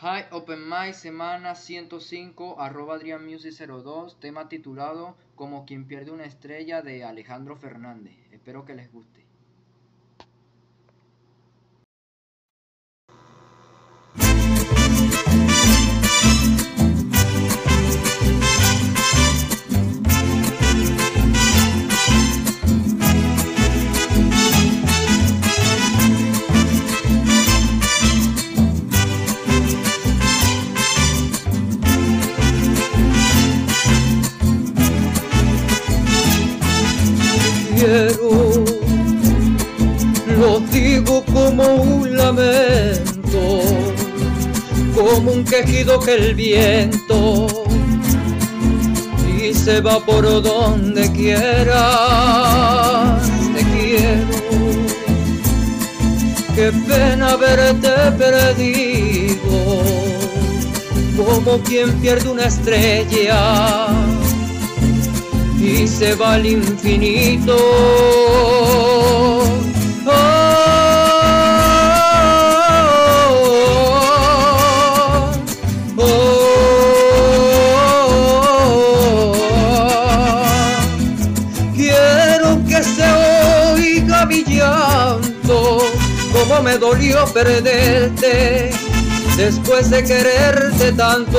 Hi, Open My, semana 105, arroba Adrian Music 02, tema titulado Como quien pierde una estrella de Alejandro Fernández. Espero que les guste. Quiero, lo digo como un lamento, como un quejido que el viento y se va por donde quiera. Te quiero, qué pena verte perdido, como quien pierde una estrella y se va al infinito. Oh, oh, oh. Quiero que se oiga mi llanto, como me dolió perderte después de quererte tanto.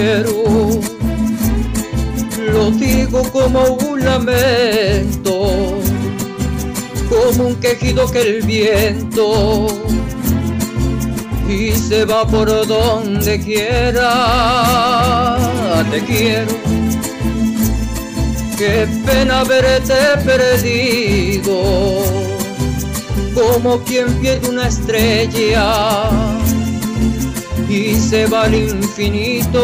Quiero, lo digo como un lamento, como un quejido que el viento. Y se va por donde quiera. Te quiero, qué pena verte perdido, como quien pierde una estrella y se va al infinito.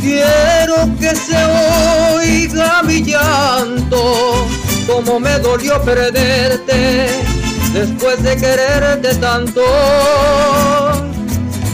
Quiero que se oiga mi llanto, como me dolió perderte después de quererte tanto.